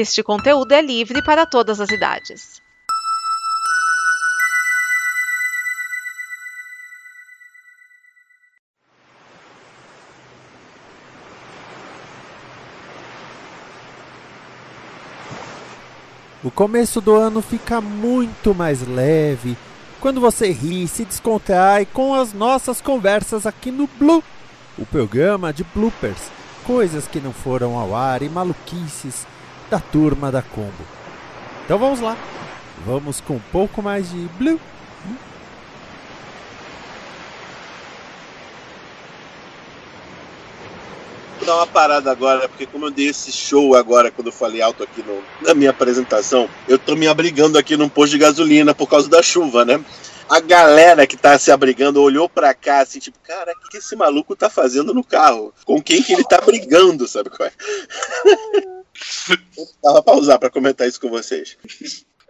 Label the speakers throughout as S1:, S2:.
S1: Este conteúdo é livre para todas as idades.
S2: O começo do ano fica muito mais leve. Quando você ri, se descontrai com as nossas conversas aqui no Blue, o programa de bloopers, coisas que não foram ao ar e maluquices da turma da Combo. Então vamos lá, vamos com um pouco mais de Blue.
S3: Vou dar uma parada agora, porque como eu dei esse show agora, quando eu falei alto aqui no, na minha apresentação, eu tô me abrigando aqui num posto de gasolina por causa da chuva, né? A galera que tá se abrigando olhou pra cá assim, tipo, cara, o que esse maluco tá fazendo no carro? Com quem que ele tá brigando, sabe qual é? eu tava pra usar pra comentar isso com vocês.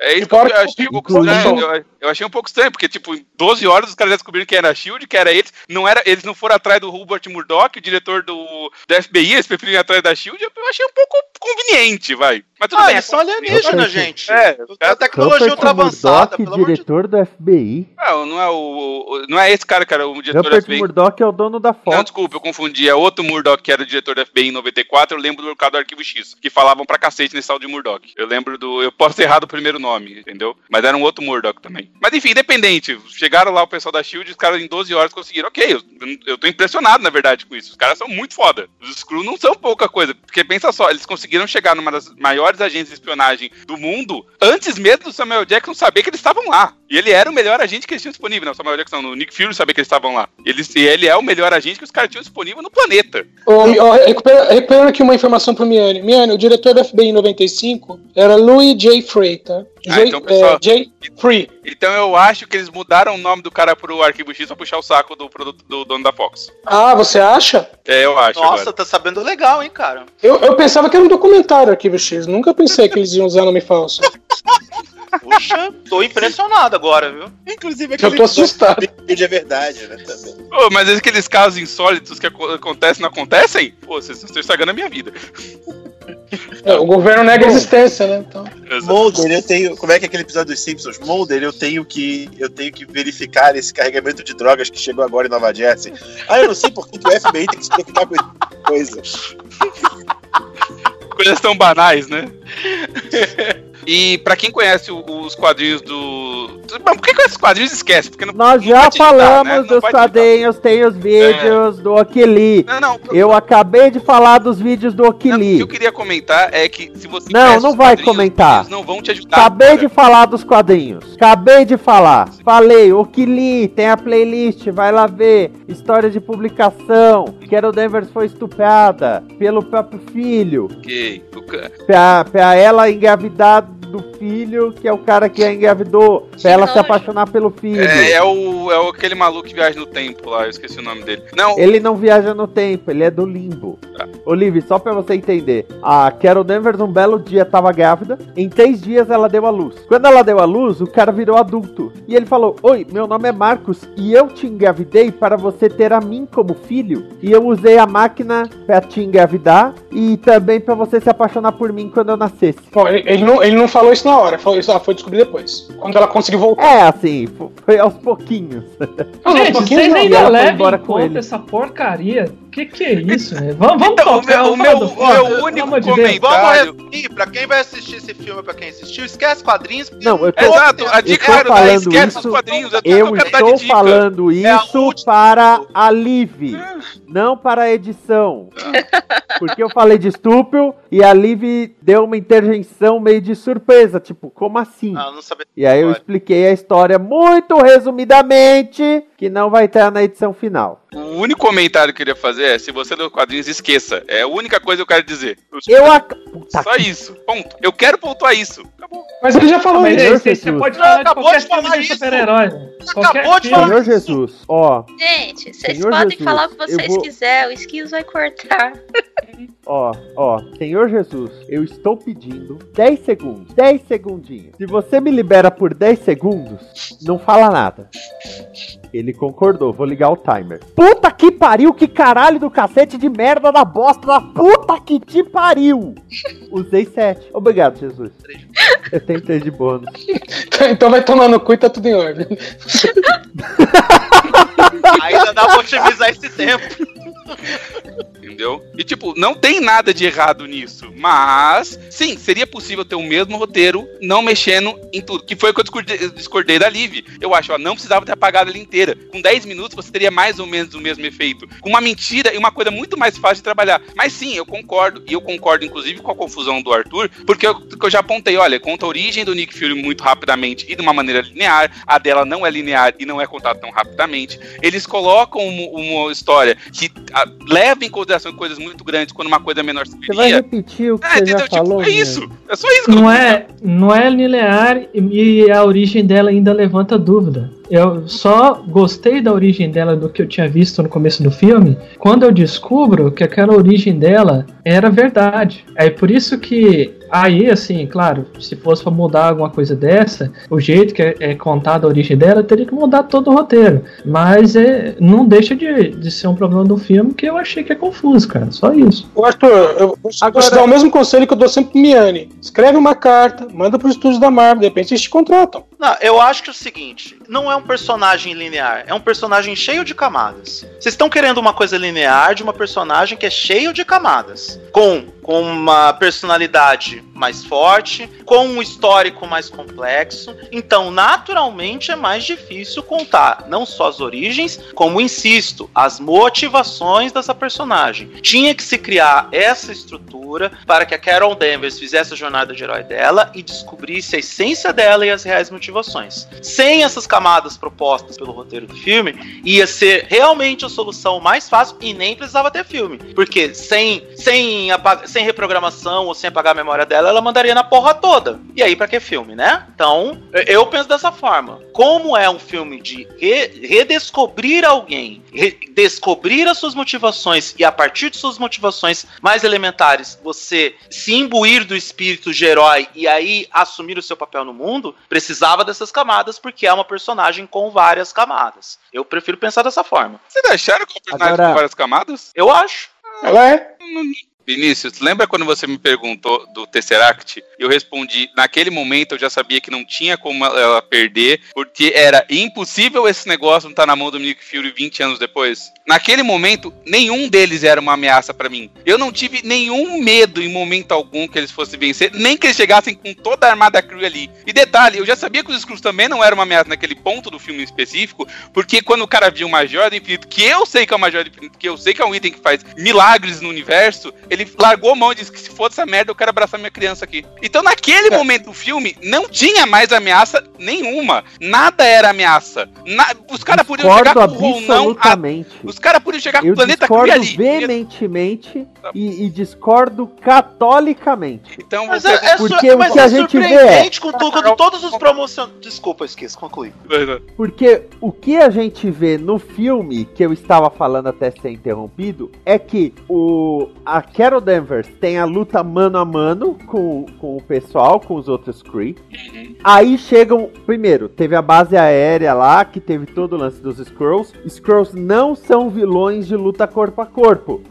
S4: É isso que eu achei um pouco estranho. Eu, eu, achei um pouco estranho, porque, tipo, em 12 horas os caras descobriram que era a Shield, que era eles. Não era, eles não foram atrás do Hubert Murdoch, o diretor do, do FBI, eles preferiram ir atrás da Shield. Eu achei um pouco conveniente, vai. Mas tudo
S5: ah,
S4: bem.
S5: eles são alienígenas, gente.
S4: É,
S5: a tecnologia ultra avançada,
S6: pelo diretor do FBI.
S4: Não, não é o, não é esse cara, cara, o diretor
S6: Rupert
S4: do FBI.
S6: Murdoch é o dono da Fox.
S4: Não, desculpa, eu confundi. É outro Murdoch que era o diretor do FBI em 94. Eu lembro do caso do Arquivo X, que falavam pra cacete nesse tal de Murdoch. Eu lembro do. Eu posso ter errado o primeiro nome, entendeu? Mas era um outro Murdoch também. Mas enfim, independente. Chegaram lá o pessoal da Shield, os caras em 12 horas conseguiram. Ok, eu, eu tô impressionado, na verdade, com isso. Os caras são muito foda. Os Screw não são pouca coisa. Porque pensa só, eles conseguiram chegar numa das maiores agências de espionagem do mundo antes mesmo do Samuel Jackson saber que eles estavam lá. E ele era o melhor agente que eles tinham disponível. Não, o Samuel Jackson, no Nick Fury sabia que eles estavam lá. Ele, e ele é o melhor agente que os caras tinham disponível no planeta.
S7: Oh, oh, recupera, recuperando aqui uma informação pro Miane. Miane, o diretor do FBI em 95 era Louis J. Frey, tá?
S4: Ah,
S7: J,
S4: então, pessoal,
S7: é, J. Free.
S4: Então eu acho que eles mudaram o nome do cara pro Arquivo X pra puxar o saco do produto do dono da Fox.
S7: Ah, você acha?
S4: É, eu acho.
S5: Nossa,
S4: agora.
S5: tá sabendo legal, hein, cara.
S7: Eu, eu pensava que era um documentário Arquivo X. Nunca pensei que eles iam usar nome falso.
S5: Puxa, tô impressionado agora, viu?
S3: Inclusive,
S7: Eu tô assustado.
S3: Vídeo é verdade, né? Também.
S4: Pô, mas aqueles casos insólitos que aco- acontecem não acontecem? Pô, vocês estão estragando a minha vida.
S7: É, o governo nega a existência, né? Então.
S3: Mulder, eu tenho. Como é que é aquele episódio dos Simpsons? Mulder, eu tenho que. Eu tenho que verificar esse carregamento de drogas que chegou agora em Nova Jersey. Ah, eu não sei por que que o FBI tem que se preocupar com essa coisa.
S4: Coisas tão banais, né? E pra quem conhece os quadrinhos do. Bom, por que com esses quadrinhos esquece? Porque não,
S6: Nós
S4: não
S6: já
S4: te digitar,
S6: falamos
S4: né?
S6: Dos quadrinhos, tem os vídeos do Okili.
S4: Não, não.
S6: Eu acabei de falar dos vídeos do
S4: Não, o que
S6: Okili.
S4: eu queria comentar é que se você
S6: Não,
S4: conhece
S6: não
S4: os
S6: vai comentar.
S4: Eles não vão te ajudar.
S6: Acabei
S4: cara.
S6: de falar dos quadrinhos. Acabei de falar. Falei, Okili, tem a playlist, vai lá ver. História de publicação. Carol Danvers foi estuprada pelo próprio filho.
S4: Ok.
S6: Pra, pra ela engravidar do filho, que é o cara que a engravidou. Pra ela se
S8: nojo.
S6: apaixonar pelo filho.
S4: É, é o, é o aquele maluco que viaja no tempo lá, eu esqueci o nome dele. Não,
S6: Ele não viaja no tempo, ele é do limbo.
S4: Tá.
S6: Olive, só pra você entender. A Carol Danvers um belo dia tava grávida. Em três dias ela deu a luz. Quando ela deu a luz, o cara virou adulto. E ele falou: Oi, meu nome é Marcos e eu te engravidei para você ter a mim como filho. E eu usei a máquina pra te engravidar e também pra você se apaixonar por mim quando eu nascesse.
S7: Bom, ele, ele não, ele não falou isso na hora, falou isso, ah, foi descobrir depois. Quando ela conseguiu voltar.
S6: É assim, fo- foi aos pouquinhos.
S7: Não,
S9: Gente,
S7: um pouquinho
S9: vocês
S7: não,
S9: ainda
S6: ela
S9: levam
S6: embora
S9: em
S6: com
S9: conta
S6: ele.
S9: essa porcaria. Que que é isso, né? Vamos, vamos
S4: Então, o
S9: tocar,
S4: meu- o
S9: vamos
S4: meu-
S9: do
S4: o meu
S9: pelo
S4: único
S9: de
S4: comentário-
S5: Vamos resumir, pra quem vai assistir esse filme, pra quem assistiu, esquece quadrinhos.
S6: Não, eu tô-
S4: Exato, a dica era dar
S6: falando
S4: esquece
S6: isso-
S4: os quadrinhos. é
S6: Eu
S4: de
S6: estou falando
S5: É a
S6: isso para a Liv, não para a edição. Porque eu falei de estúpido e a Liv deu uma intervenção meio de surpresa, tipo, como assim?
S5: Ah, eu não sabia.
S6: E aí eu expliquei a história muito resumidamente, que não vai estar na edição final.
S4: O único comentário que eu queria fazer é: se você leu quadrinhos, esqueça. É a única coisa que eu quero dizer.
S6: Eu ac... Puta
S4: Só
S6: que-
S4: isso. Ponto. Eu quero pontuar isso. Acabou.
S7: Mas ele já falou isso.
S9: Você, pode falar
S5: acabou de falar isso.
S9: super-herói.
S5: acabou de falar.
S6: Senhor Jesus, ó,
S8: Gente, vocês
S6: Senhor
S8: podem
S6: Jesus,
S8: falar o que
S6: eu
S8: vocês
S6: vou-
S8: quiserem, o Skills vai cortar.
S6: ó, ó, Senhor Jesus, eu estou pedindo 10 segundos, 10 segundinhos. Se você me libera por 10 segundos, não fala nada. Ele concordou, vou ligar o timer. Puta que pariu, que caralho do cacete de merda da bosta da puta que te pariu! Usei 7. Obrigado, Jesus. Eu tenho 3 de bônus.
S7: Então vai tomar no cu e tá tudo em ordem.
S5: Ainda dá pra otimizar esse tempo.
S4: Entendeu? E tipo, não tem nada de errado nisso. Mas, sim, seria possível ter o mesmo roteiro não mexendo em tudo. Que foi o que eu discordei, da Liv. Eu acho, ó, não precisava ter apagado ela inteira. Com 10 minutos você teria mais ou menos o mesmo efeito. Com uma mentira e uma coisa muito mais fácil de trabalhar. Mas sim, eu concordo. E eu concordo, inclusive, com a confusão do Arthur. Porque eu, eu já apontei, olha, conta a origem do Nick Fury muito rapidamente e de uma maneira linear. A dela não é linear e não é contada tão rapidamente. Eles colocam uma, uma história que a, leva em consideração coisas muito grandes quando uma coisa menor se
S6: Você vai repetir o que
S4: É,
S6: você já
S4: entendeu? Tipo,
S6: falou?
S4: é isso. É só isso que eu
S9: Não é, não é linear e e a origem dela ainda levanta dúvida. Eu só gostei da origem dela do que eu tinha visto no começo do filme quando eu descubro que aquela origem dela era verdade. É por isso que aí, assim, claro, se fosse pra mudar alguma coisa dessa, o jeito que é, é contada a origem dela teria que mudar todo o roteiro. Mas é, não deixa de, de ser um problema do filme que eu achei que é confuso, cara. Só isso.
S7: Ô, Arthur, eu vou
S6: Agora-
S7: te dar o mesmo conselho que eu dou sempre pro Miane. Escreve uma carta, manda pros estúdios da Marvel, de repente eles te contratam.
S5: Não, eu acho que é o seguinte: não é um personagem linear, é um personagem cheio de camadas. Vocês estão querendo uma coisa linear de uma personagem que é cheio de camadas. Com, com uma personalidade mais forte, com um histórico mais complexo. Então, naturalmente, é mais difícil contar não só as origens, como, insisto, as motivações dessa personagem. Tinha que se criar essa estrutura para que a Carol Danvers fizesse a jornada de herói dela e descobrisse a essência dela e as reais motivações. Sem essas camadas propostas pelo roteiro do filme, ia ser realmente a solução mais fácil e nem precisava ter filme. Porque sem, sem, sem reprogramação ou sem apagar a memória dela, ela mandaria na porra toda. E aí, pra que filme, né? Então, eu penso dessa forma. Como é um filme de re- redescobrir alguém, re- descobrir as suas motivações e a partir de suas motivações mais elementares, você se imbuir do espírito de herói e aí assumir o seu papel no mundo, precisava dessas camadas porque é uma personagem com várias camadas. Eu prefiro pensar dessa forma.
S4: Vocês acharam que é um personagem
S6: Agora-
S4: com várias camadas?
S5: Eu acho.
S7: Ela é.
S4: Vinícius, lembra quando você me perguntou do Tesseract? Eu respondi, naquele momento eu já sabia que não tinha como ela perder, porque era impossível esse negócio não estar na mão do Nick Fury 20 anos depois. Naquele momento, nenhum deles era uma ameaça pra mim. Eu não tive nenhum medo em momento algum que eles fossem vencer, nem que eles chegassem com toda a armada crew ali. E detalhe, eu já sabia que os Skrulls também não eram uma ameaça naquele ponto do filme específico, porque quando o cara viu o Major do Infinito, que eu sei que é o Major do Infinito, que eu sei que é um item que faz milagres no universo, ele largou a mão e disse que se for essa merda eu quero abraçar minha criança aqui. Então naquele momento do filme não tinha mais ameaça nenhuma. Nada era ameaça. Na- os caras podiam chegar com o Ronão. a-
S6: absolutamente.
S4: Os caras podiam chegar com
S6: Eu
S4: o planeta
S6: discordo
S4: ali.
S6: veementemente e, e discordo catolicamente.
S4: Então
S5: Mas
S4: você.
S5: é, é
S6: Porque o que
S5: é
S6: a gente vê é-
S5: todos os promocionais. Desculpa, eu esqueci, concluí.
S6: Porque o que a gente vê no filme, que eu estava falando até ser interrompido, é que o, a Carol Danvers tem a luta mano a mano com, com o pessoal, com os outros Kree. Aí chegam. Primeiro, teve a base aérea lá, que teve todo o lance dos Skrulls. Skrulls não são vilões de luta corpo a corpo.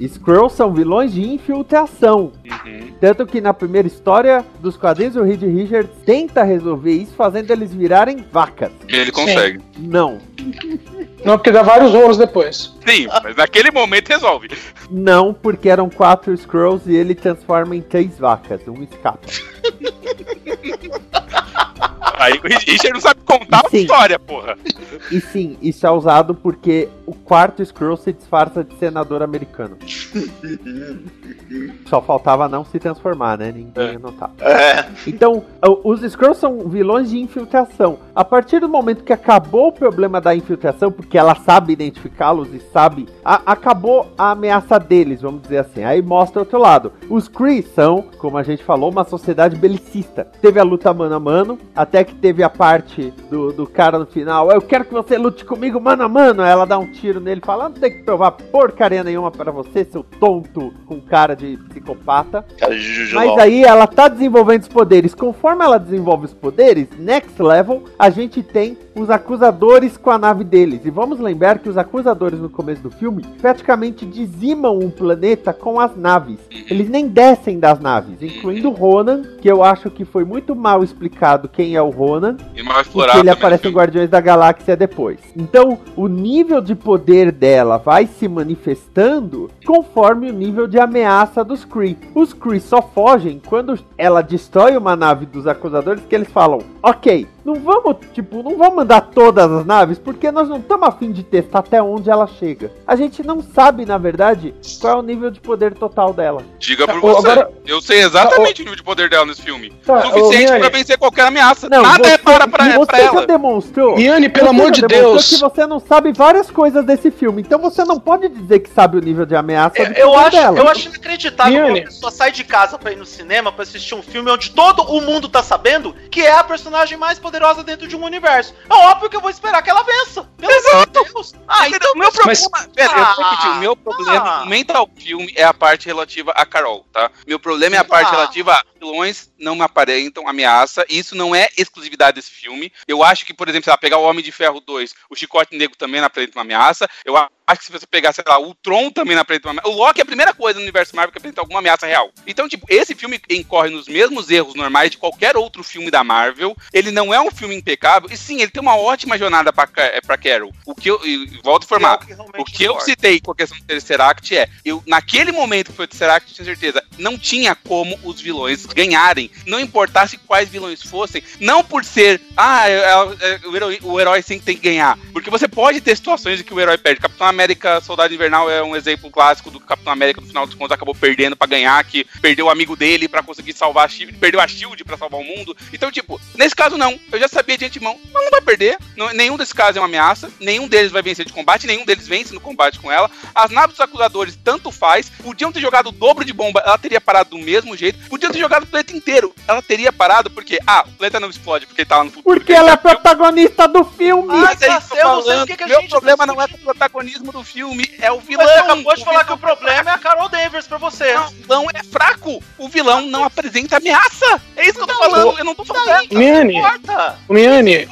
S6: Skrulls são vilões de infiltração.
S4: Uhum.
S6: Tanto que na primeira história dos quadrinhos, o Reed Richards tenta resolver isso fazendo eles virarem vacas.
S4: Ele consegue.
S6: Não.
S7: Não, porque dá vários rolos depois.
S4: Sim, mas naquele momento resolve.
S6: Não, porque eram quatro Scrolls e ele transforma em três vacas. Um escapa.
S4: Aí o Richard não sabe contar a
S6: Sim.
S4: história, porra.
S6: E sim, isso é usado porque o quarto Scroll se disfarça de senador americano. Só faltava não se transformar, né? Ninguém
S4: É.
S6: ia notar.
S5: É.
S6: Então, os Skrulls são vilões de infiltração. A partir do momento que acabou o problema da infiltração, porque ela sabe identificá-los e sabe. a- acabou a ameaça deles, vamos dizer assim. Aí mostra outro lado. Os Kree são, como a gente falou, uma sociedade belicista. Teve a luta mano a mano, até que teve a parte do, do cara no final. Eu quero que você lute comigo mano a mano. Aí ela dá um tiro nele e fala: não tem que provar porcaria nenhuma pra você, seu tonto com cara de psicopata.
S5: Cara, de Juju
S6: Mas aí ela tá desenvolvendo os poderes. Conforme ela desenvolve os poderes, next level, a gente tem os acusadores com a nave deles. E vamos lembrar que os acusadores no começo do filme praticamente dizimam um planeta com as naves. Eles nem descem das naves, incluindo o Ronan, que eu acho que foi muito mal explicado quem é o Ronan.
S4: E mal explorado
S6: ele aparece em
S4: filme.
S6: Guardiões da Galáxia depois. Então, o nível de poder dela vai se manifestando conforme o nível de ameaça dos Kree. Os Kree só fogem quando ela destrói uma nave dos acusadores que eles falam: Ok, não vamos, tipo, não vamos mandar todas as naves porque nós não estamos afim de testar até onde ela chega. A gente não sabe, na verdade, qual é o nível de poder total dela.
S4: Diga por
S7: Tá,
S4: você.
S7: agora-
S4: Eu sei exatamente o nível de poder dela nesse filme.
S7: Tá,
S4: Suficiente pra vencer qualquer ameaça.
S6: Não,
S4: Nada
S6: você,
S4: repara pra,
S6: e você
S4: pra
S6: já
S4: ela.
S6: demonstrou.
S7: Miane, pelo
S6: Você
S7: amor
S6: já
S7: de
S6: demonstrou
S7: Deus.
S6: que você não sabe várias coisas desse filme, então você não pode dizer que sabe o nível de ameaça do
S5: Eu
S6: poder
S5: acho,
S6: dela.
S5: eu acho inacreditável
S7: Miane.
S5: quando a pessoa sai de casa pra ir no cinema pra assistir um filme onde todo o mundo tá sabendo que é a personagem mais poderosa dentro de um universo. É óbvio que eu vou esperar que ela vença. Pelo amor de Deus. Ah, então
S4: o meu problema,
S7: Mas-
S4: pera, eu vou
S5: Ah,
S4: repetir, o meu problema
S5: ah.
S4: mental filme é a parte relativa a Carol, tá? Meu problema é a parte
S5: Ah.
S4: relativa a vilões não me aparentam ameaça, isso não é exclusividade desse filme. Eu acho que, por exemplo, se ela pegar o Homem de Ferro 2, o Chicote Negro também não apresenta uma ameaça. Eu acho que se você pegar, sei lá, o Tron também não apresenta uma ameaça. O Loki é a primeira coisa no universo Marvel que apresenta alguma ameaça real. Então, tipo, esse filme incorre nos mesmos erros normais de qualquer outro filme da Marvel. Ele não é um filme impecável, e sim, ele tem uma ótima jornada pra, Ca- pra Carol. O que eu, volto a informar, o que eu citei com a questão do Tesseract é, eu, naquele momento que foi o Tesseract, eu tinha certeza, não tinha como os vilões ganharem, não importasse quais vilões fossem, não por ser, ah, é- é- é- o, herói, o herói tem que ganhar, porque você pode ter situações em que o herói perde. Capitão América, Soldado Invernal é um exemplo clássico do Capitão América, no final dos contos, acabou perdendo pra ganhar, que perdeu o amigo dele pra conseguir salvar a Shield, perdeu a Shield pra salvar o mundo. Então, tipo, nesse caso não, eu já sabia de antemão, mas não vai perder, não- nenhum desses casos é uma ameaça, nenhum deles vai vencer de combate, nenhum deles vence no combate com ela. As naves dos acusadores, tanto faz, podiam ter jogado o dobro de bomba, ela teria parado do mesmo jeito, podiam ter jogado o planeta inteiro, ela teria parado porque, ah, o planeta não explode porque tá lá no futuro.
S6: Porque ela é protagonista do filme.
S5: Ah,
S4: Mas é isso que eu tô
S5: não sei o
S4: falando.
S5: que que a
S4: Meu
S5: gente
S4: problema
S5: vai
S4: não é com o protagonismo do filme, é o vilão.
S5: Mas você acabou de
S4: O
S5: falar que o problema é a Carol Danvers pra você.
S4: Não, o vilão é fraco. O vilão não apresenta ameaça. É isso que eu tô falando. Eu não tô falando.
S5: Daí,
S7: Miane,
S5: não importa.
S7: Miane.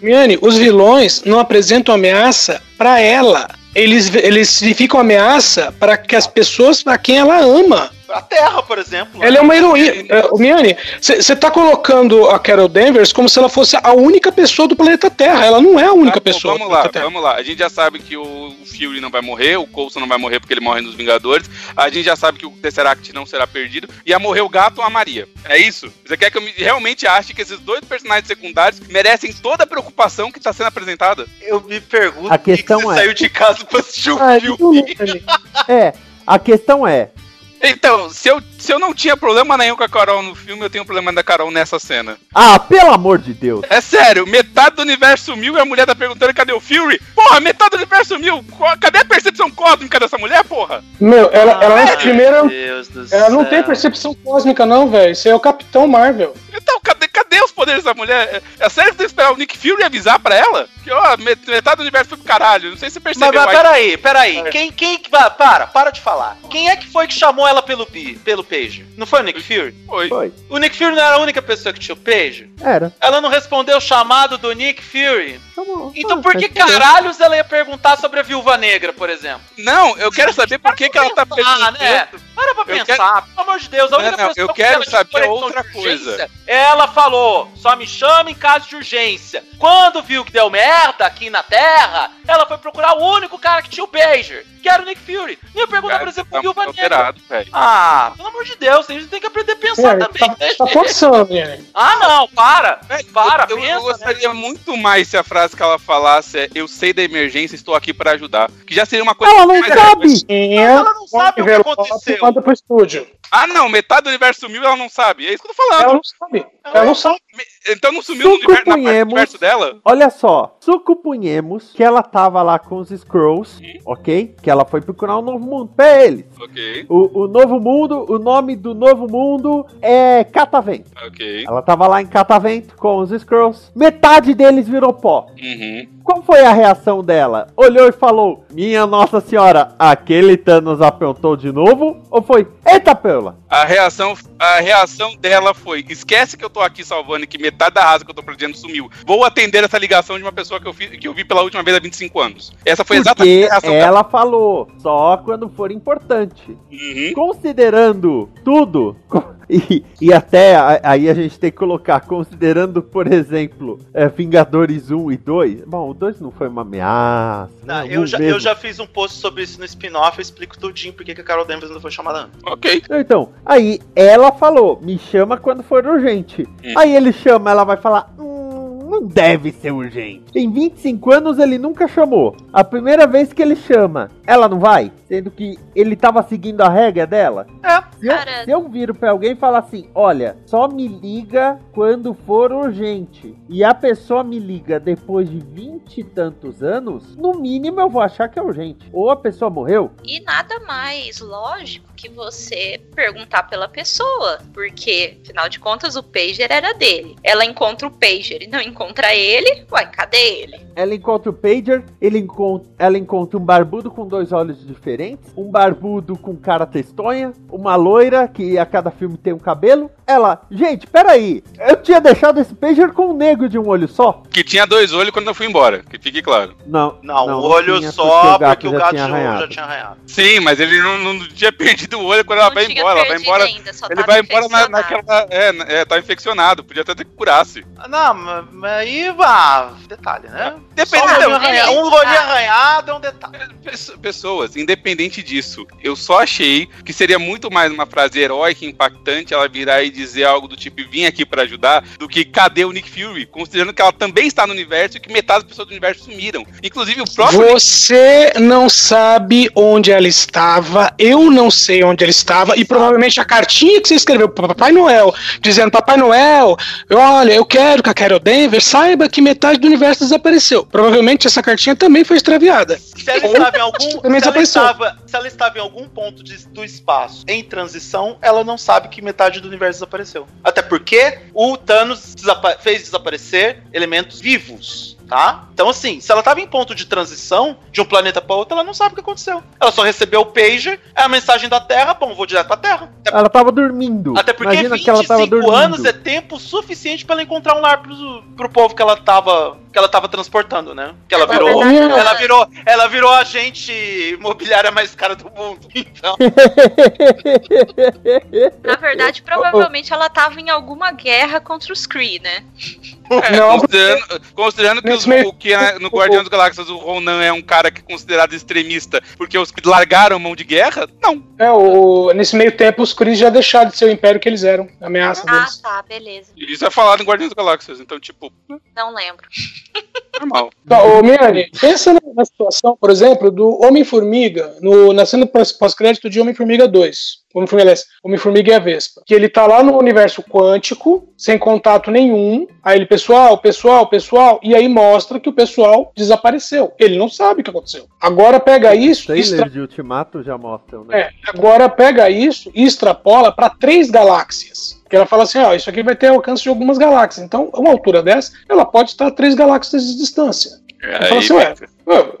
S7: Miane, os vilões não apresentam ameaça pra ela. Eles, eles significam ameaça para que as pessoas a quem ela ama.
S5: A Terra, por exemplo.
S7: Ela é uma heroína. É, Miane, você tá colocando a Carol Danvers como se ela fosse a única pessoa do planeta Terra. Ela não é a única
S4: Tá bom,
S7: pessoa
S4: vamos
S7: do
S4: lá,
S7: planeta Terra.
S4: vamos lá. A gente já sabe que o Fury não vai morrer, o Coulson não vai morrer porque ele morre nos Vingadores. A gente já sabe que o Tesseract não será perdido. Ia morrer o gato ou a Maria. É isso? Você quer que eu me- realmente ache que esses dois personagens secundários merecem toda a preocupação que tá sendo apresentada?
S5: Eu me pergunto
S6: A
S5: por que que
S6: questão
S5: você
S6: é-
S5: saiu de casa pra assistir o
S7: Ai,
S5: filme.
S6: É, a questão é,
S4: Então, se eu, se eu não tinha problema nenhum com a Carol no filme, eu tenho problema da Carol nessa cena.
S6: ah, pelo amor de Deus.
S4: É sério, metade do universo sumiu e a mulher tá perguntando cadê o Fury? Porra, metade do universo sumiu! Cadê a percepção cósmica dessa mulher, porra?
S7: Meu, ela, ela
S5: Ai,
S7: primeiro.
S5: Deus do
S7: Ela não
S5: céu.
S7: tem percepção cósmica, não, velho. Isso aí é o Capitão Marvel.
S4: Poderes da mulher? É, é sério que tem que esperar o Nick Fury avisar pra ela? Que, ó, met- metade do universo foi pro caralho. Não sei se você
S5: Mas,
S4: percebeu.
S5: mas
S4: aí.
S5: peraí, peraí. Quem, quem que. ah, Para, para de falar. Quem é que foi que chamou ela pelo, pi- pelo page? Não foi o Nick Fury?
S4: Foi.
S6: Foi,
S5: O Nick Fury não era a única pessoa que tinha o page?
S6: era.
S5: Ela não respondeu o chamado do Nick Fury.
S6: Tá
S5: Então
S6: Ah,
S5: por que caralhos ela ia perguntar sobre a Viúva Negra, por exemplo?
S4: Não, eu quero saber por que, que ela tá
S5: Ah,
S4: perguntando.
S5: né? Para pra
S4: Eu
S5: pensar, pelo amor de Deus. A
S4: Não,
S5: única
S4: não,
S5: pessoa
S4: eu
S5: que
S4: quero
S5: ela tinha
S4: saber outra coisa.
S5: urgência, Ela falou, só me chama em caso de urgência. Quando viu que deu merda aqui na Terra, ela foi procurar o único cara que tinha o pager, que era o Nick Fury. Nem pergunta, por
S4: Cara,
S5: exemplo,
S4: tá
S5: o Viúva Negra.
S4: alterado, velho.
S5: Ah, pelo amor de Deus, a gente tem que aprender a pensar
S7: Miane,
S5: também.
S7: tá,
S5: né,
S7: tá forçando, Miane.
S5: Ah, não, para.
S4: Velho,
S5: Para,
S4: eu, eu
S5: pensa, né?
S4: gostaria muito mais se a frase que ela falasse é eu sei da emergência, estou aqui para ajudar. Que já seria uma coisa
S6: Ela não
S4: mais
S6: sabe.
S5: Ela não sabe o que aconteceu.
S7: Manda pro estúdio.
S4: Ah, não, metade do universo sumiu, ela não sabe. É isso que eu tô falando.
S7: Ela não sabe. Ela não sabe.
S4: Então não sumiu no universo, na parte do
S6: Sucupunhemos.
S4: universo dela?
S6: Olha só, sucupunhemos que ela tava lá com os Scrolls, ok? Que ela foi procurar um novo mundo pra eles.
S4: Ok,
S6: O, o novo mundo, o nome do novo mundo é Catavento.
S4: ok.
S6: Ela tava lá em Catavento com os Scrolls. Metade deles virou pó.
S4: Uhum.
S6: Qual foi a reação dela? Olhou e falou: Minha Nossa Senhora, aquele Thanos aprontou de novo? Ou foi: Eita, Peula!
S4: A reação, a reação dela foi: esquece que eu tô aqui salvando e que metade da raça que eu tô protegendo sumiu. Vou atender essa ligação de uma pessoa que eu, que eu vi pela última vez há 25 anos. Essa foi exatamente a reação dela.
S6: ela falou: Só quando for importante.
S4: Uhum.
S6: Considerando tudo. E, e até aí a gente tem que colocar, considerando, por exemplo, é, Vingadores 1 e 2. Bom, o 2 não foi uma ameaça.
S5: Não,
S6: né?
S5: eu, já,
S6: mesmo.
S5: eu já fiz um post sobre isso no spin-off, eu explico tudinho porque que a Carol Danvers não foi chamada antes.
S4: Ok.
S6: Então, aí ela falou, me chama quando for urgente.
S4: Hum.
S6: Aí ele chama, ela vai falar, hum, não deve ser urgente. Em 25 anos ele nunca chamou. A primeira vez que ele chama, ela não vai? Sendo que ele tava seguindo a regra dela?
S5: É.
S6: Se eu,
S8: Cara-
S6: se eu viro pra alguém e falar assim, olha, só me liga quando for urgente. E a pessoa me liga depois de 20 e tantos anos, no mínimo eu vou achar que é urgente. Ou a pessoa morreu,
S8: E nada mais lógico que você perguntar pela pessoa, porque afinal de contas o pager era dele. Ela encontra o pager e não encontra ele, uai, cadê ele?
S6: Ela encontra o Pager, ele encont ela encontra um barbudo com dois olhos diferentes, um barbudo com cara testonha, uma loira que a cada filme tem um cabelo. Ela, gente, peraí, eu tinha deixado esse Pager com um negro de um olho só?
S4: Que tinha dois olhos quando eu fui embora, que fique claro.
S6: Não,
S5: Não,
S6: não
S5: um olho
S6: tinha,
S5: só porque o gato
S6: tinha
S5: já,
S6: arranhado.
S5: já tinha arranhado.
S4: Sim, mas ele não, não tinha perdido o olho quando ela vai
S8: tinha
S4: embora. Ela vai embora.
S8: ainda, só
S4: Ele vai embora na, naquela. É, é, tá infeccionado. Podia até ter que curasse.
S5: Ah, Não, mas aí, ah, detalhe, né?
S4: Depende
S5: Só um arranhado, um olhinho arranhado é um detalhe.
S4: Pesso- Pessoas, independente disso, eu só achei que seria muito mais uma frase heróica e impactante ela virar e dizer algo do tipo vim aqui pra ajudar, do que cadê o Nick Fury? Considerando que ela também está no universo e que metade das pessoas do universo sumiram. Inclusive o próprio Nick
S7: Você não sabe onde ela estava, eu não sei onde ela estava, e provavelmente a cartinha que você escreveu para Papai Noel, dizendo: Papai Noel, olha, eu quero que a Carol Denver saiba que metade do universo desapareceu. Provavelmente essa cartinha também foi extraviada.
S5: Se ela estava em algum, se ela
S7: desapareceu.
S5: estava, se ela estava em algum ponto de- do espaço em transição, ela não sabe que metade do universo desapareceu. Até porque o Thanos desapa- fez desaparecer elementos vivos. Tá? Então, assim, se ela estava em ponto de transição de um planeta para outro, ela não sabe o que aconteceu. Ela só recebeu o pager, é a mensagem da Terra, bom, vou direto pra Terra. Até,
S6: Ela tava dormindo.
S5: até porque
S6: Imagina que ela tava
S5: 25
S6: dormindo.
S5: anos é tempo suficiente para ela encontrar um lar pro, pro povo que ela tava que ela tava transportando, né? Que ela
S8: Na
S5: virou,
S8: verdade,
S5: ela virou, ela virou a agente imobiliária mais cara do mundo. Então,
S8: Na verdade, provavelmente ela tava em alguma guerra contra os Kree, né?
S4: É,
S7: Não,
S4: considerando, considerando que,
S7: Nesse meio-
S4: o que é- no Guardiões das Galáxias o Ronan é um cara que é considerado extremista porque os que largaram mão de guerra, não.
S7: É, o, nesse meio tempo, os Cris já deixaram de ser o império que eles eram, a ameaça
S8: Ah,
S7: deles.
S8: tá, beleza.
S4: Isso é falado em Guardiões das Galáxias, então, tipo,
S8: Não lembro.
S4: normal.
S7: Então, ô, Miane, pensa na, situação, por exemplo, do Homem-Formiga, no- na cena pós- pós-crédito de Homem-Formiga 2. Homem-Formiga, aliás, Homem-Formiga e a Vespa. Que ele tá lá no universo quântico, sem contato nenhum. Aí ele, pessoal, pessoal, pessoal. E aí mostra que o pessoal desapareceu. Ele não sabe o que aconteceu. Agora pega isso. extra-
S6: Trailer de Ultimato já mostram, né?
S7: é, agora pega isso e extrapola para três galáxias. Que ela fala assim, ó, isso aqui vai ter alcance de algumas galáxias. Então, uma altura dessa, ela pode estar a três galáxias de distância.
S4: É, aí,
S7: assim, ué,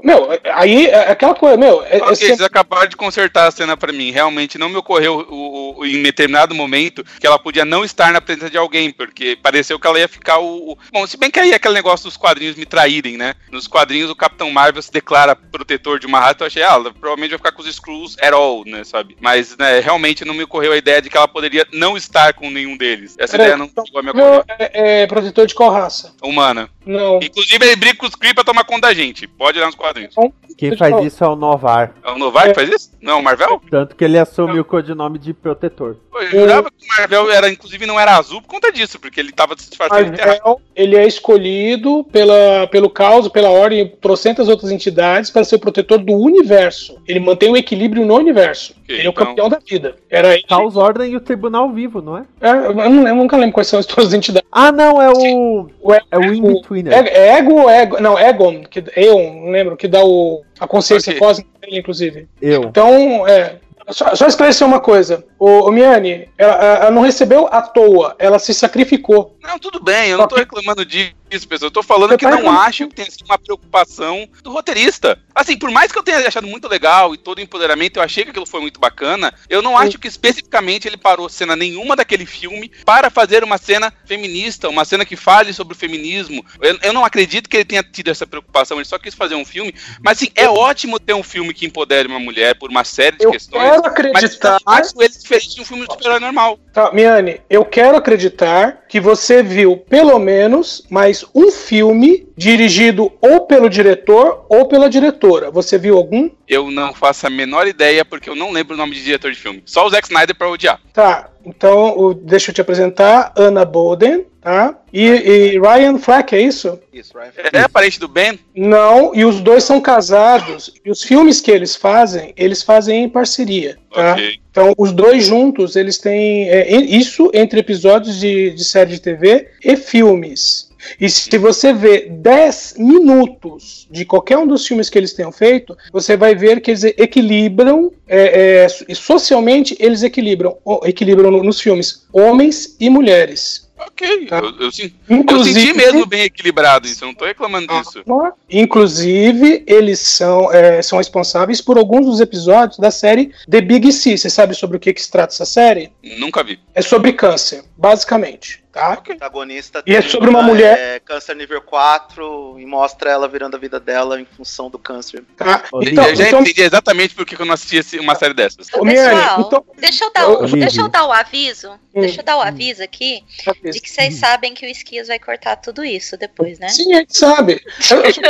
S7: Meu, aí é aquela coisa, meu, é, é
S4: Ok,
S7: sempre-
S4: vocês acabaram de consertar a cena pra mim. Realmente não me ocorreu o, o- em determinado momento que ela podia não estar na presença de alguém, porque pareceu que ela ia ficar o. o- Bom, se bem que aí é aquele negócio dos quadrinhos me traírem, né? Nos quadrinhos o Capitão Marvel se declara protetor de uma raça, eu achei, ah, ela provavelmente vai ficar com os Skrulls at all, né, sabe? Mas, né, realmente não me ocorreu a ideia de que ela poderia não estar com nenhum deles. Essa
S7: Peraí,
S4: ideia não
S7: então,
S4: chegou a me ocorrer.
S7: é, é protetor de qual raça?
S4: Humana.
S7: Não.
S4: Inclusive ele briga com os Kree pra tomar conta da gente. Pode olhar nos quadrinhos.
S6: Quem faz isso é o Novar.
S4: É o Novar que faz isso? Não, o Marvel?
S6: Tanto que ele assumiu o codinome de protetor.
S4: Eu jurava que o Marvel era, inclusive, não era azul por conta disso, porque ele tava se disfarçando de terra.
S7: Marvel, ele é escolhido pela, pelo caos, pela ordem, trocentas outras entidades para ser o protetor do universo. Ele mantém o equilíbrio no universo. Ele é o
S4: então-
S7: campeão da vida. Era ele.
S6: Caos Ordem e o Tribunal Vivo, não é?
S7: É, eu, não eu nunca lembro quais são as duas entidades.
S6: Ah, não, é o.
S7: O, é,
S6: É o In-Betweener.
S7: é, Ego ou Ego? Não, Egon, que, Eon, não lembro, que dá o, a consciência
S4: Ok.
S7: cósmica dele, inclusive.
S6: Eu.
S7: Então, é. Só, só esclarecer uma coisa. O, o Miane, ela, ela não recebeu à toa, ela se sacrificou.
S4: Não, tudo bem, eu não tô reclamando disso, pessoal. Eu tô falando
S7: Você
S4: que não acho que tenha sido uma preocupação do roteirista. Assim, por mais que eu tenha achado muito legal e todo o empoderamento, eu achei que aquilo foi muito bacana, eu não acho que especificamente ele parou cena nenhuma daquele filme para fazer uma cena feminista, uma cena que fale sobre o feminismo. Eu, eu não acredito que ele tenha tido essa preocupação, ele só quis fazer um filme. Mas, assim, é ótimo ter um filme que empodere uma mulher por uma série de
S7: Eu
S4: questões.
S7: quero
S4: Mas eu
S7: acreditar.
S4: acho ele diferente de um filme de super-herói normal.
S7: Tá, Miane, eu quero acreditar que você viu pelo menos mais um filme dirigido ou pelo diretor ou pela diretora. Você viu algum?
S4: Eu não faço a menor ideia, porque eu não lembro o nome de diretor de filme. Só o Zack Snyder pra odiar.
S7: Tá, então o- deixa eu te apresentar Anna Boden, tá? E, e Ryan Fleck, é isso?
S5: Isso, Ryan.
S4: É, é parente do Ben?
S7: Não, e os dois são casados. E os filmes que eles fazem, eles fazem em parceria, tá?
S4: Ok.
S7: Então, os dois juntos, eles têm é, isso entre episódios de, de série de TV e filmes. E se você vê 10 minutos de qualquer um dos filmes que eles tenham feito, você vai ver que eles equilibram, é, é, socialmente, eles equilibram, equilibram no- nos filmes homens e mulheres.
S4: Ok.
S7: Tá.
S4: Eu, eu, eu
S7: Inclusive,
S4: senti mesmo bem equilibrado isso, eu não tô reclamando disso.
S7: Ah, Inclusive, eles são, é, são responsáveis por alguns dos episódios da série The Big C. Você sabe sobre o que, que se trata essa série?
S4: Nunca vi.
S7: É sobre câncer, basicamente. Tá?
S5: O protagonista
S7: E é sobre uma mulher-
S5: é, câncer nível 4 e mostra ela virando a vida dela em função do câncer.
S7: Tá? Então,
S4: eu já
S7: então
S4: entendi exatamente por que eu não assisti uma série dessas.
S7: Ô,
S8: Pessoal,
S7: então-
S8: deixa, eu dar deixa eu dar o aviso.
S7: Hum.
S8: Deixa eu dar o aviso aqui de que vocês sabem que o Esquias vai cortar tudo isso depois, né?
S7: sim, a gente sabe. Eu, eu só,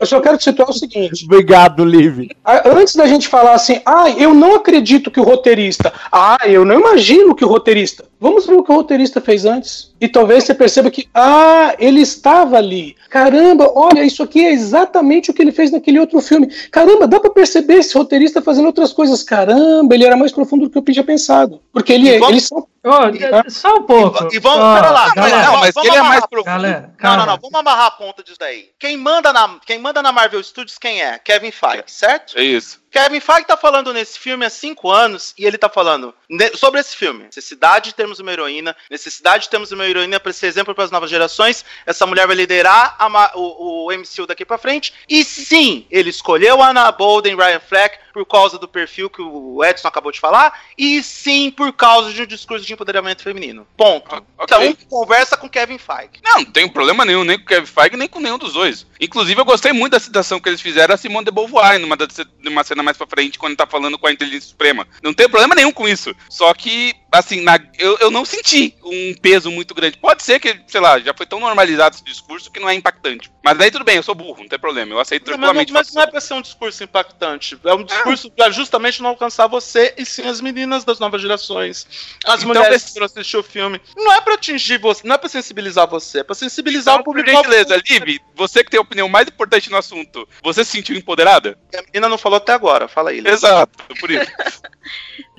S7: eu só quero te situar o seguinte.
S6: Obrigado, Liv.
S7: Antes da gente falar assim, ah, eu não acredito que o roteirista. Ah, eu não imagino que o roteirista. Vamos ver o que o roteirista fez antes. E talvez você perceba que, ah, ele estava ali. Caramba, olha, isso aqui é exatamente o que ele fez naquele outro filme. Caramba, dá pra perceber esse roteirista fazendo outras coisas. Caramba, ele era mais profundo do que eu tinha pensado. Porque ele,
S5: E vamos-
S7: eles são.
S9: Ó, de- só um pouco.
S5: E vamos,
S9: Ó,
S5: pera lá,
S4: Mas,
S9: galera,
S4: não, mas
S5: vamos
S4: ele é mais profundo.
S9: galera,
S5: Não,
S9: calma.
S5: não, não, vamos amarrar a ponta disso daí. Quem manda na, quem manda na Marvel Studios quem é? Kevin Feige, certo?
S4: É isso.
S5: Kevin Feige tá falando nesse filme há cinco anos e ele tá falando sobre esse filme. Necessidade de termos uma heroína, necessidade de termos uma heroína para ser exemplo para as novas gerações. Essa mulher vai liderar o, o MCU daqui para frente. E sim, ele escolheu a Anna Bolden, Ryan Fleck por causa do perfil que o Edson acabou de falar. E sim, por causa de um discurso de empoderamento feminino. Ponto.
S4: Ah, ok.
S5: Então, conversa com Kevin Feige.
S4: Não, não tem problema nenhum, nem com Kevin Feige, nem com nenhum dos dois. Inclusive, eu gostei muito da citação que eles fizeram a Simone de Beauvoir, numa, numa cena mais pra frente, quando tá falando com a Inteligência Suprema. Não tem problema nenhum com isso. Só que, assim, na- eu, eu não senti um peso muito grande. Pode ser que, sei lá, já foi tão normalizado esse discurso que não é impactante. Mas daí tudo bem, eu sou burro, não tem problema. Eu aceito
S5: Não, mas,
S4: tranquilamente.
S5: não, mas não é pra ser um discurso impactante. É um discurso pra justamente não alcançar você e sim as meninas das novas gerações. As
S4: Então,
S5: mulheres
S4: desse-
S5: que foram assistir o filme. Não é pra atingir você, não é pra sensibilizar você, é pra sensibilizar
S4: Então,
S5: o
S4: por
S5: público.
S4: gentileza, Liv, você que tem a opinião mais importante no assunto, você se sentiu empoderada?
S5: A menina não falou até agora, fala aí. Lê.
S4: Exato, por isso.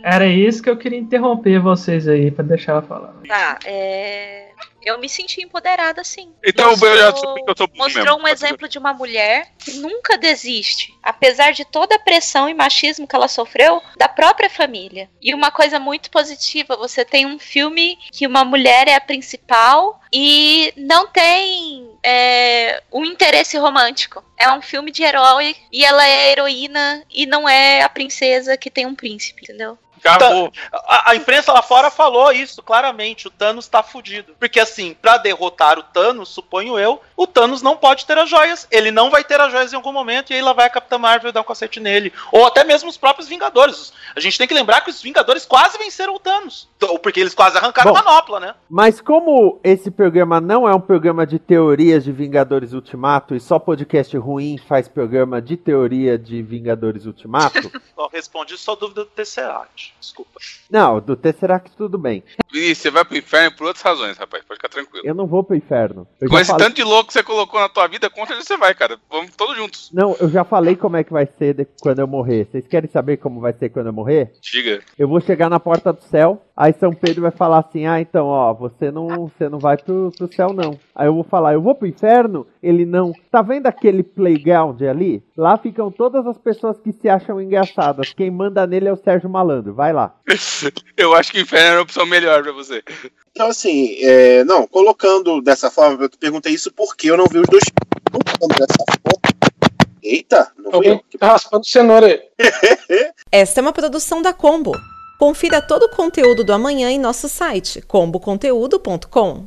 S9: Era isso que eu queria interromper vocês aí, pra deixar ela falar.
S8: Tá, é... Eu me senti empoderada, sim.
S4: Então
S8: Mostrou-
S4: eu já que eu sou
S8: Mostrou
S4: mesmo.
S8: um exemplo de uma mulher que nunca desiste, apesar de toda a pressão e machismo que ela sofreu da própria família. E uma coisa muito positiva, você tem um filme que uma mulher é a principal e não tem é, um interesse romântico. É um filme de herói e ela é a heroína e não é a princesa que tem um príncipe, entendeu?
S4: Acabou.
S5: A, a imprensa lá fora falou isso claramente. O Thanos tá fudido. Porque assim, pra derrotar o Thanos, suponho eu, o Thanos não pode ter as joias. Ele não vai ter as joias em algum momento e aí lá vai a Capitã Marvel dar um cacete nele. Ou até mesmo os próprios Vingadores. A gente tem que lembrar que os Vingadores quase venceram o Thanos. Então, Porque eles quase arrancaram
S6: Bom.
S5: a manopla, né?
S6: Mas como esse programa não é um programa de teorias de Vingadores Ultimato e só podcast ruim faz programa de teoria de Vingadores Ultimato,
S5: Só respondi sua dúvida do Tesseract. Desculpa.
S6: Não, do Tesseract tudo bem.
S4: Vinícius, você vai pro inferno por outras razões, rapaz. Pode ficar tranquilo.
S6: Eu não vou pro inferno. Eu
S4: Com esse
S6: falei-
S4: tanto de louco que você colocou na tua vida, com certeza você vai, cara. Vamos todos juntos.
S6: Não, eu já falei como é que vai ser de- quando eu morrer. Vocês querem saber como vai ser quando eu morrer?
S4: Diga.
S6: Eu vou chegar na porta do céu, aí São Pedro vai falar assim: Ah, então, ó, você não, você não vai pro, pro céu, não. Aí eu vou falar, eu vou pro inferno? Ele não. Tá vendo aquele playground ali? Lá ficam todas as pessoas que se acham engraçadas. Quem manda nele é o Sérgio Malandro. Vai lá.
S4: Eu acho que o inferno era a opção melhor pra você.
S3: Então, assim, é, não, colocando dessa forma, eu te perguntei isso porque eu não vi os dois. Colocando dessa forma. Eita, não fui eu.
S7: Alguém tá raspando cenoura aí.
S10: Esta é uma produção da Combo. Confira todo o conteúdo do amanhã em nosso site comboconteúdo.com.